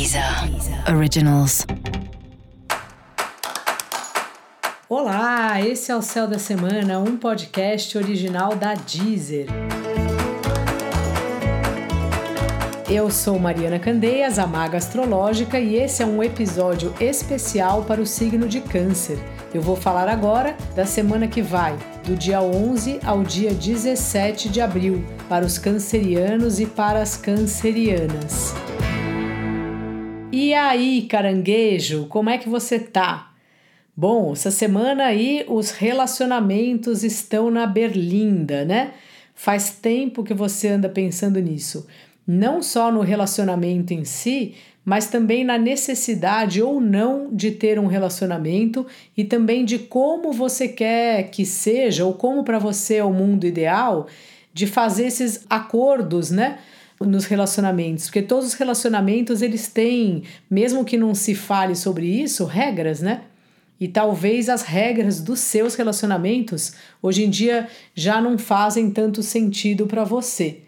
Deezer Originals. Olá, esse é o Céu da Semana, um podcast original da Deezer. Eu sou Mariana Candeias, a Maga Astrológica, e esse é um episódio especial para o signo de Câncer. Eu vou falar agora da semana que vai, do dia 11 ao dia 17 de abril, para os cancerianos e para as cancerianas. E aí, caranguejo, como é que você tá? Bom, essa semana aí os relacionamentos estão na berlinda, né? Faz tempo que você anda pensando nisso. Não só no relacionamento em si, mas também na necessidade ou não de ter um relacionamento e também de como você quer que seja ou como para você é o mundo ideal de fazer esses acordos, né? Nos relacionamentos, porque todos os relacionamentos eles têm, mesmo que não se fale sobre isso, regras, né? E talvez as regras dos seus relacionamentos hoje em dia já não fazem tanto sentido para você.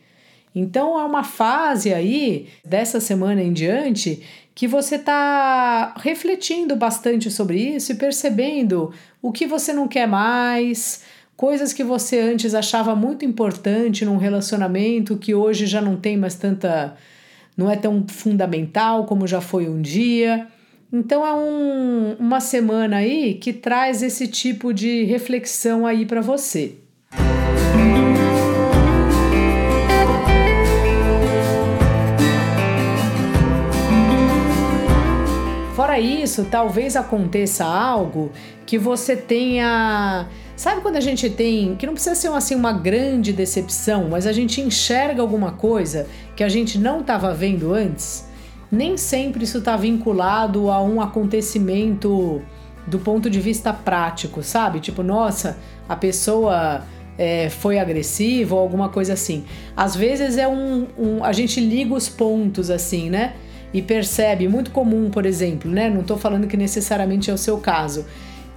Então é uma fase aí dessa semana em diante que você está refletindo bastante sobre isso e percebendo o que você não quer mais, coisas que você antes achava muito importante num relacionamento que hoje já não tem mais tanta não é tão fundamental como já foi um dia. Então é um, uma semana aí que traz esse tipo de reflexão aí para você. Fora isso, talvez aconteça algo que você tenha Sabe quando a gente tem, que não precisa ser assim uma grande decepção, mas a gente enxerga alguma coisa que a gente não estava vendo antes? Nem sempre isso está vinculado a um acontecimento do ponto de vista prático, sabe? Tipo, nossa, a pessoa é, foi agressiva ou alguma coisa assim. Às vezes é um, um, a gente liga os pontos assim, né? E percebe, muito comum, por exemplo, né? Não estou falando que necessariamente é o seu caso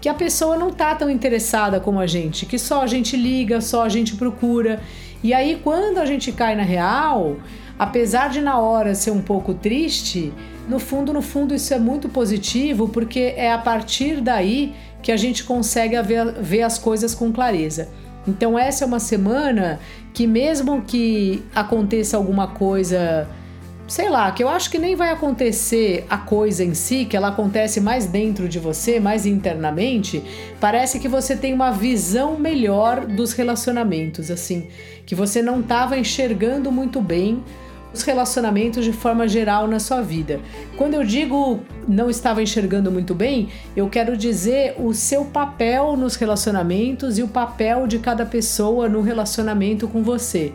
que a pessoa não tá tão interessada como a gente, que só a gente liga, só a gente procura. E aí quando a gente cai na real, apesar de na hora ser um pouco triste, no fundo, no fundo isso é muito positivo, porque é a partir daí que a gente consegue ver, ver as coisas com clareza. Então essa é uma semana que mesmo que aconteça alguma coisa sei lá, que eu acho que nem vai acontecer a coisa em si, que ela acontece mais dentro de você, mais internamente, parece que você tem uma visão melhor dos relacionamentos, assim, que você não estava enxergando muito bem os relacionamentos de forma geral na sua vida. Quando eu digo não estava enxergando muito bem, eu quero dizer o seu papel nos relacionamentos e o papel de cada pessoa no relacionamento com você.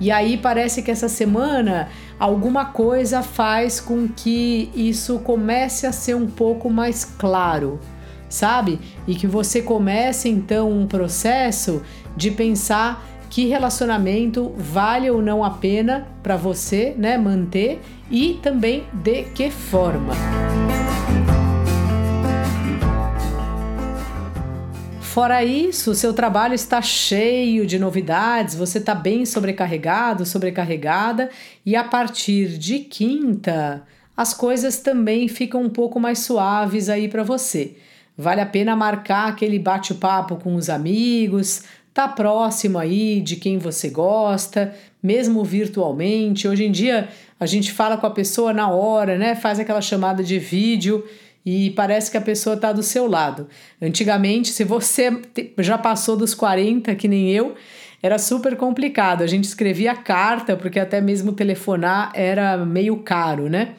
E aí parece que essa semana alguma coisa faz com que isso comece a ser um pouco mais claro, sabe? E que você comece então um processo de pensar que relacionamento vale ou não a pena para você, né, manter e também de que forma. Fora isso, seu trabalho está cheio de novidades, você está bem sobrecarregado, sobrecarregada, e a partir de quinta, as coisas também ficam um pouco mais suaves aí para você. Vale a pena marcar aquele bate-papo com os amigos, tá próximo aí de quem você gosta, mesmo virtualmente. Hoje em dia a gente fala com a pessoa na hora, né? Faz aquela chamada de vídeo e parece que a pessoa está do seu lado. Antigamente, se você já passou dos 40, que nem eu, era super complicado. A gente escrevia carta, porque até mesmo telefonar era meio caro, né?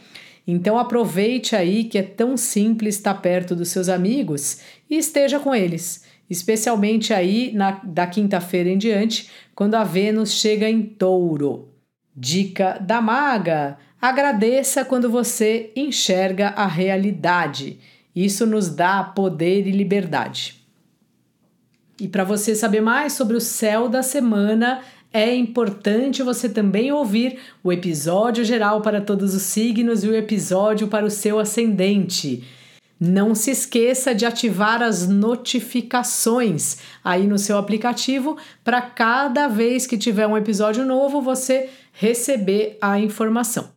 Então aproveite aí que é tão simples estar perto dos seus amigos e esteja com eles, especialmente aí na, da quinta-feira em diante, quando a Vênus chega em touro. Dica da maga: Agradeça quando você enxerga a realidade. Isso nos dá poder e liberdade. E para você saber mais sobre o céu da semana, é importante você também ouvir o episódio geral para todos os signos e o episódio para o seu ascendente. Não se esqueça de ativar as notificações aí no seu aplicativo para cada vez que tiver um episódio novo você receber a informação.